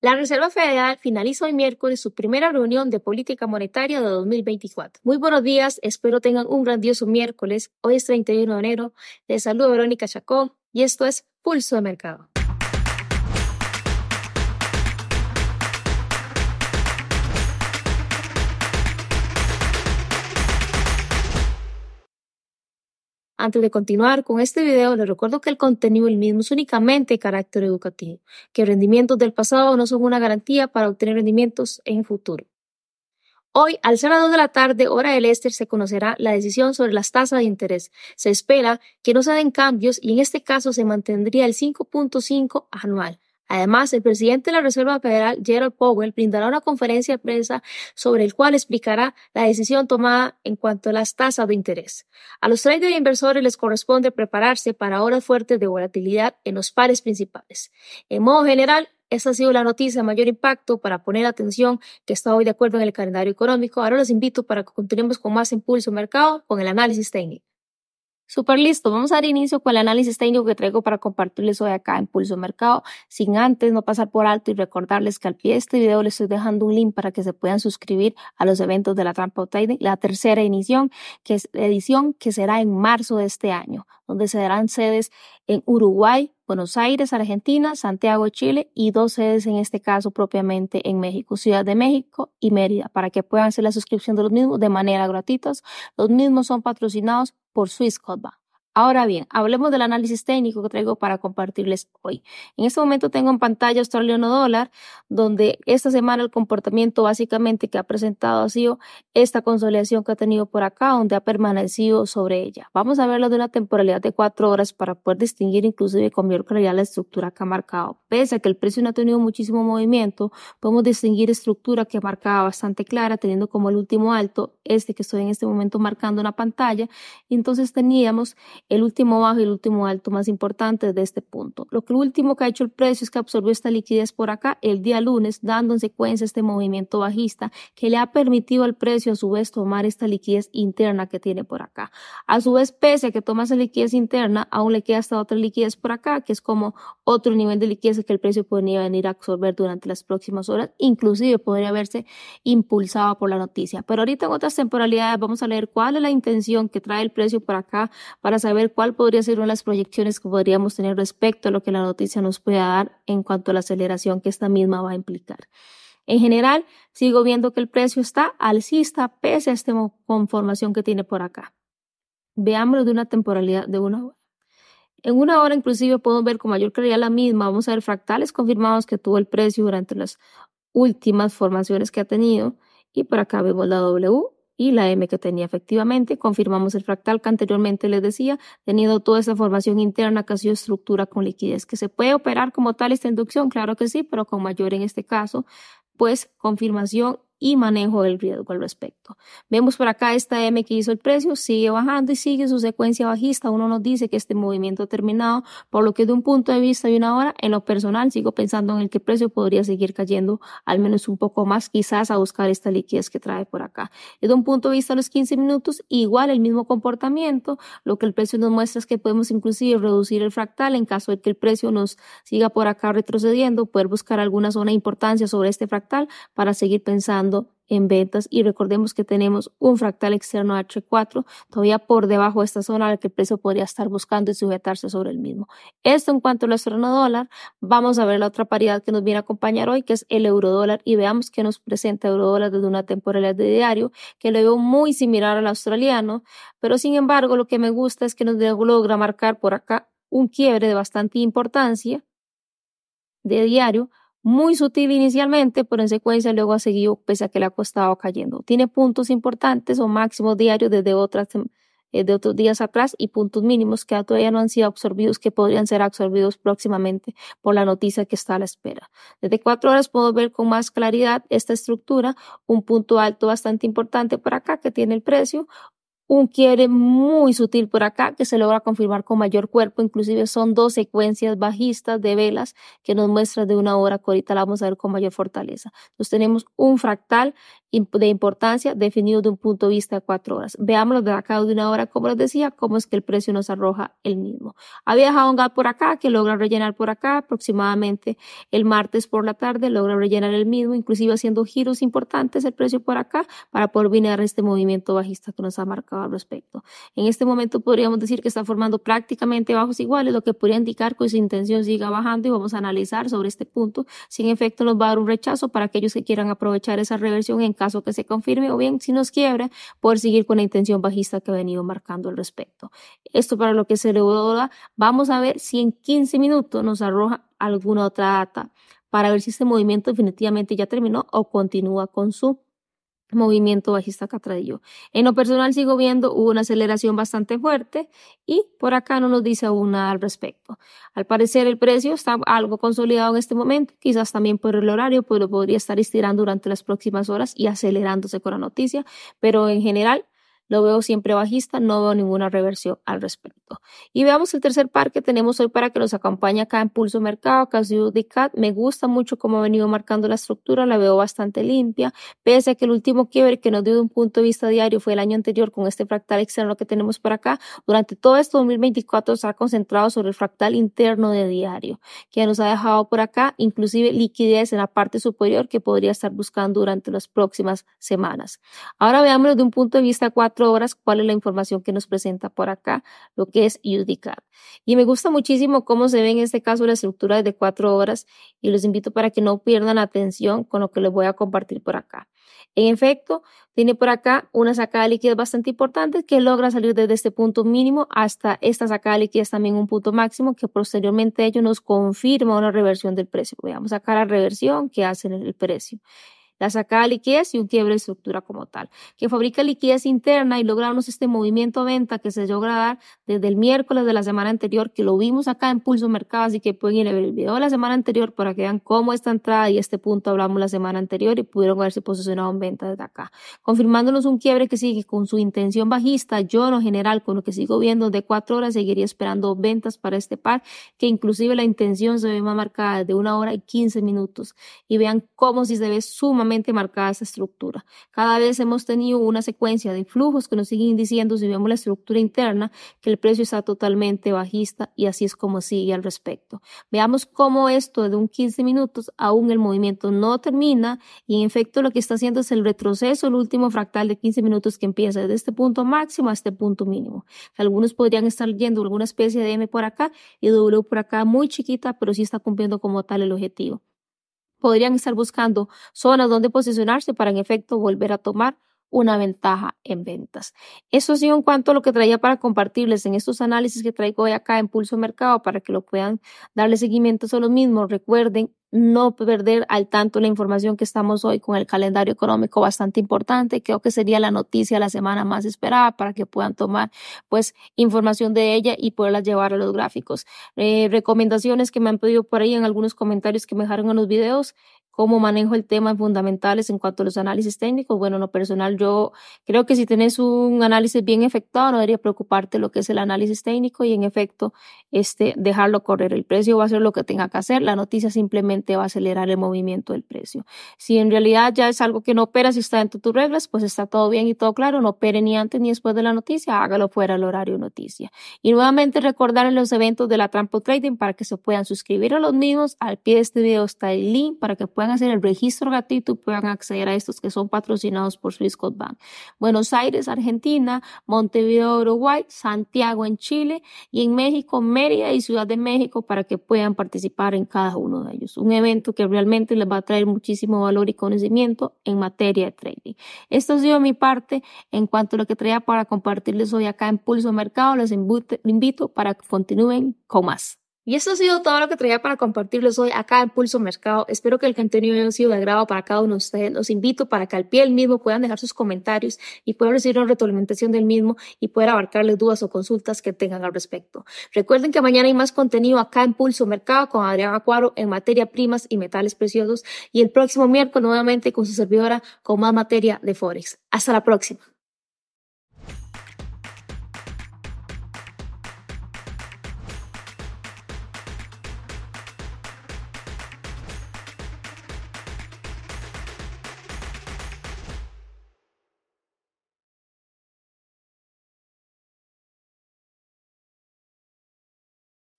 La Reserva Federal finaliza hoy miércoles su primera reunión de política monetaria de 2024. Muy buenos días, espero tengan un grandioso miércoles. Hoy es 31 de enero. Les saludo Verónica Chacón y esto es Pulso de Mercado. Antes de continuar con este video, les recuerdo que el contenido del mismo es únicamente de carácter educativo, que rendimientos del pasado no son una garantía para obtener rendimientos en futuro. Hoy, al ser las 2 de la tarde, hora del este, se conocerá la decisión sobre las tasas de interés. Se espera que no se den cambios y en este caso se mantendría el 5.5 anual. Además, el presidente de la Reserva Federal, Gerald Powell, brindará una conferencia de prensa sobre el cual explicará la decisión tomada en cuanto a las tasas de interés. A los traders e inversores les corresponde prepararse para horas fuertes de volatilidad en los pares principales. En modo general, esta ha sido la noticia de mayor impacto para poner atención que está hoy de acuerdo en el calendario económico. Ahora los invito para que continuemos con más impulso mercado con el análisis técnico. Super listo, vamos a dar inicio con el análisis técnico que traigo para compartirles hoy acá en Pulso Mercado, sin antes no pasar por alto y recordarles que al pie de este video les estoy dejando un link para que se puedan suscribir a los eventos de la Trampa Trading, la tercera edición, que es edición que será en marzo de este año, donde se darán sedes en Uruguay, Buenos Aires, Argentina, Santiago, Chile y dos sedes en este caso propiamente en México, Ciudad de México y Mérida, para que puedan hacer la suscripción de los mismos de manera gratuita. Los mismos son patrocinados por Swissquote Ahora bien, hablemos del análisis técnico que traigo para compartirles hoy. En este momento tengo en pantalla australiano dólar, donde esta semana el comportamiento básicamente que ha presentado ha sido esta consolidación que ha tenido por acá, donde ha permanecido sobre ella. Vamos a verlo de una temporalidad de cuatro horas para poder distinguir inclusive con mayor claridad la estructura que ha marcado. Pese a que el precio no ha tenido muchísimo movimiento, podemos distinguir estructura que marcaba bastante clara, teniendo como el último alto este que estoy en este momento marcando en la pantalla. Entonces teníamos el último bajo y el último alto más importante de este punto. Lo que último que ha hecho el precio es que absorbió esta liquidez por acá el día lunes, dando en secuencia este movimiento bajista que le ha permitido al precio a su vez tomar esta liquidez interna que tiene por acá. A su vez, pese a que toma esa liquidez interna, aún le queda esta otra liquidez por acá, que es como otro nivel de liquidez que el precio podría venir a absorber durante las próximas horas, inclusive podría verse impulsado por la noticia. Pero ahorita en otras temporalidades vamos a leer cuál es la intención que trae el precio por acá para saber ver cuál podría ser una de las proyecciones que podríamos tener respecto a lo que la noticia nos pueda dar en cuanto a la aceleración que esta misma va a implicar. En general, sigo viendo que el precio está alcista pese a esta conformación que tiene por acá. Veámoslo de una temporalidad de una hora. En una hora inclusive podemos ver con mayor claridad la misma. Vamos a ver fractales confirmados que tuvo el precio durante las últimas formaciones que ha tenido. Y por acá vemos la W y la M que tenía efectivamente. Confirmamos el fractal que anteriormente les decía, teniendo toda esa formación interna que ha sido estructura con liquidez. ¿Que se puede operar como tal esta inducción? Claro que sí, pero con mayor en este caso, pues confirmación y manejo del riesgo al respecto. Vemos por acá esta M que hizo el precio, sigue bajando y sigue su secuencia bajista. Uno nos dice que este movimiento ha terminado, por lo que de un punto de vista de una hora, en lo personal sigo pensando en el que el precio podría seguir cayendo al menos un poco más, quizás a buscar esta liquidez que trae por acá. Desde un punto de vista de los 15 minutos, igual el mismo comportamiento. Lo que el precio nos muestra es que podemos inclusive reducir el fractal en caso de que el precio nos siga por acá retrocediendo, poder buscar alguna zona de importancia sobre este fractal para seguir pensando en ventas. Y recordemos que tenemos un fractal externo H4 todavía por debajo de esta zona a que el precio podría estar buscando y sujetarse sobre el mismo. Esto en cuanto al estreno dólar, vamos a ver la otra paridad que nos viene a acompañar hoy que es el euro dólar. Y veamos que nos presenta euro dólar desde una temporalidad de diario que lo veo muy similar al australiano, pero sin embargo lo que me gusta es que nos logra marcar por acá un quiebre de bastante importancia de diario muy sutil inicialmente, pero en secuencia luego ha seguido pese a que le ha costado cayendo. Tiene puntos importantes o máximos diarios desde eh, de otros días atrás y puntos mínimos que todavía no han sido absorbidos, que podrían ser absorbidos próximamente por la noticia que está a la espera. Desde cuatro horas puedo ver con más claridad esta estructura, un punto alto bastante importante por acá que tiene el precio, un quiebre muy sutil por acá que se logra confirmar con mayor cuerpo, inclusive son dos secuencias bajistas de velas que nos muestran de una hora que ahorita la vamos a ver con mayor fortaleza. Entonces tenemos un fractal de importancia definido de un punto de vista de cuatro horas. Veámoslo de acá de una hora, como les decía, cómo es que el precio nos arroja el mismo. Había dejado un gap por acá que logra rellenar por acá aproximadamente el martes por la tarde, logra rellenar el mismo, inclusive haciendo giros importantes el precio por acá para poder venir a este movimiento bajista que nos ha marcado al respecto. En este momento podríamos decir que está formando prácticamente bajos iguales, lo que podría indicar que su intención siga bajando y vamos a analizar sobre este punto si en efecto nos va a dar un rechazo para aquellos que quieran aprovechar esa reversión en caso que se confirme o bien si nos quiebra por seguir con la intención bajista que ha venido marcando al respecto. Esto para lo que se le da, vamos a ver si en 15 minutos nos arroja alguna otra data para ver si este movimiento definitivamente ya terminó o continúa con su movimiento bajista Catradillo. En lo personal sigo viendo una aceleración bastante fuerte y por acá no nos dice aún nada al respecto. Al parecer el precio está algo consolidado en este momento, quizás también por el horario, pero podría estar estirando durante las próximas horas y acelerándose con la noticia, pero en general lo veo siempre bajista, no veo ninguna reversión al respecto. Y veamos el tercer par que tenemos hoy para que nos acompañe acá en Pulso Mercado, Casio Cat. Me gusta mucho cómo ha venido marcando la estructura, la veo bastante limpia, pese a que el último quiebre que nos dio de un punto de vista diario fue el año anterior con este fractal externo que tenemos por acá. Durante todo este 2024 se ha concentrado sobre el fractal interno de diario, que nos ha dejado por acá inclusive liquidez en la parte superior que podría estar buscando durante las próximas semanas. Ahora veámoslo de un punto de vista 4 horas cuál es la información que nos presenta por acá, lo que es UDCAD. Y me gusta muchísimo cómo se ve en este caso la estructura de cuatro horas y los invito para que no pierdan atención con lo que les voy a compartir por acá. En efecto, tiene por acá una sacada de liquidez bastante importante que logra salir desde este punto mínimo hasta esta sacada de liquidez también un punto máximo que posteriormente ello nos confirma una reversión del precio. Veamos acá la reversión que hace el precio la sacada de liquidez y un quiebre de estructura como tal, que fabrica liquidez interna y logramos este movimiento venta que se logra dar desde el miércoles de la semana anterior, que lo vimos acá en Pulso Mercado, así que pueden ir a ver el video de la semana anterior para que vean cómo esta entrada y este punto hablamos la semana anterior y pudieron haberse posicionado en venta desde acá, confirmándonos un quiebre que sigue con su intención bajista. Yo en general, con lo que sigo viendo de cuatro horas, seguiría esperando ventas para este par, que inclusive la intención se ve más marcada de una hora y quince minutos. Y vean cómo si se ve sumamente marcada esa estructura. Cada vez hemos tenido una secuencia de flujos que nos siguen diciendo, si vemos la estructura interna, que el precio está totalmente bajista y así es como sigue al respecto. Veamos cómo esto de un 15 minutos aún el movimiento no termina y en efecto lo que está haciendo es el retroceso, el último fractal de 15 minutos que empieza desde este punto máximo a este punto mínimo. Algunos podrían estar yendo alguna especie de M por acá y W por acá muy chiquita, pero sí está cumpliendo como tal el objetivo podrían estar buscando zonas donde posicionarse para en efecto volver a tomar una ventaja en ventas. Eso sí en cuanto a lo que traía para compartirles en estos análisis que traigo hoy acá en Pulso Mercado para que lo puedan darle seguimiento a los mismos. Recuerden no perder al tanto la información que estamos hoy con el calendario económico bastante importante. Creo que sería la noticia la semana más esperada para que puedan tomar pues información de ella y poderla llevar a los gráficos. Eh, recomendaciones que me han pedido por ahí en algunos comentarios que me dejaron en los videos cómo manejo el tema fundamentales en cuanto a los análisis técnicos. Bueno, en lo personal, yo creo que si tienes un análisis bien efectuado, no debería preocuparte lo que es el análisis técnico y en efecto, este, dejarlo correr. El precio va a hacer lo que tenga que hacer. La noticia simplemente va a acelerar el movimiento del precio. Si en realidad ya es algo que no opera, si está dentro de tus reglas, pues está todo bien y todo claro. No opere ni antes ni después de la noticia. Hágalo fuera del horario noticia. Y nuevamente recordar en los eventos de la Trampo Trading para que se puedan suscribir a los mismos. Al pie de este video está el link para que puedan hacer el registro gratuito puedan acceder a estos que son patrocinados por Swissquote Bank. Buenos Aires, Argentina, Montevideo, Uruguay, Santiago en Chile y en México, Mérida y Ciudad de México para que puedan participar en cada uno de ellos. Un evento que realmente les va a traer muchísimo valor y conocimiento en materia de trading. Esto ha sido mi parte en cuanto a lo que traía para compartirles hoy acá en Pulso Mercado. Les invito para que continúen con más. Y eso ha sido todo lo que traía para compartirles hoy acá en Pulso Mercado. Espero que el contenido haya sido de agrado para cada uno de ustedes. Los invito para que al pie del mismo puedan dejar sus comentarios y puedan recibir una retroalimentación del mismo y poder abarcarles dudas o consultas que tengan al respecto. Recuerden que mañana hay más contenido acá en Pulso Mercado con Adrián Acuaro en materia primas y metales preciosos y el próximo miércoles nuevamente con su servidora con más materia de Forex. Hasta la próxima.